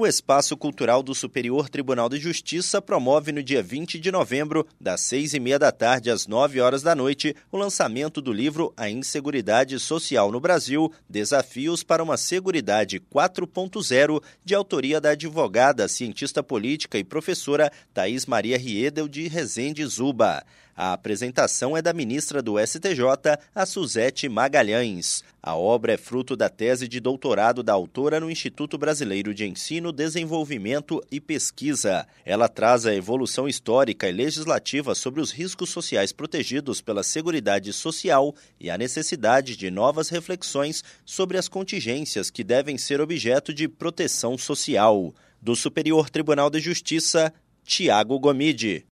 O Espaço Cultural do Superior Tribunal de Justiça promove no dia 20 de novembro, das seis e meia da tarde às nove horas da noite, o lançamento do livro A Inseguridade Social no Brasil: Desafios para uma Seguridade 4.0, de autoria da advogada, cientista política e professora Thais Maria Riedel de Rezende Zuba. A apresentação é da ministra do STJ, a Suzete Magalhães. A obra é fruto da tese de doutorado da autora no Instituto Brasileiro de Ensino, Desenvolvimento e Pesquisa. Ela traz a evolução histórica e legislativa sobre os riscos sociais protegidos pela Seguridade Social e a necessidade de novas reflexões sobre as contingências que devem ser objeto de proteção social. Do Superior Tribunal de Justiça, Tiago Gomide.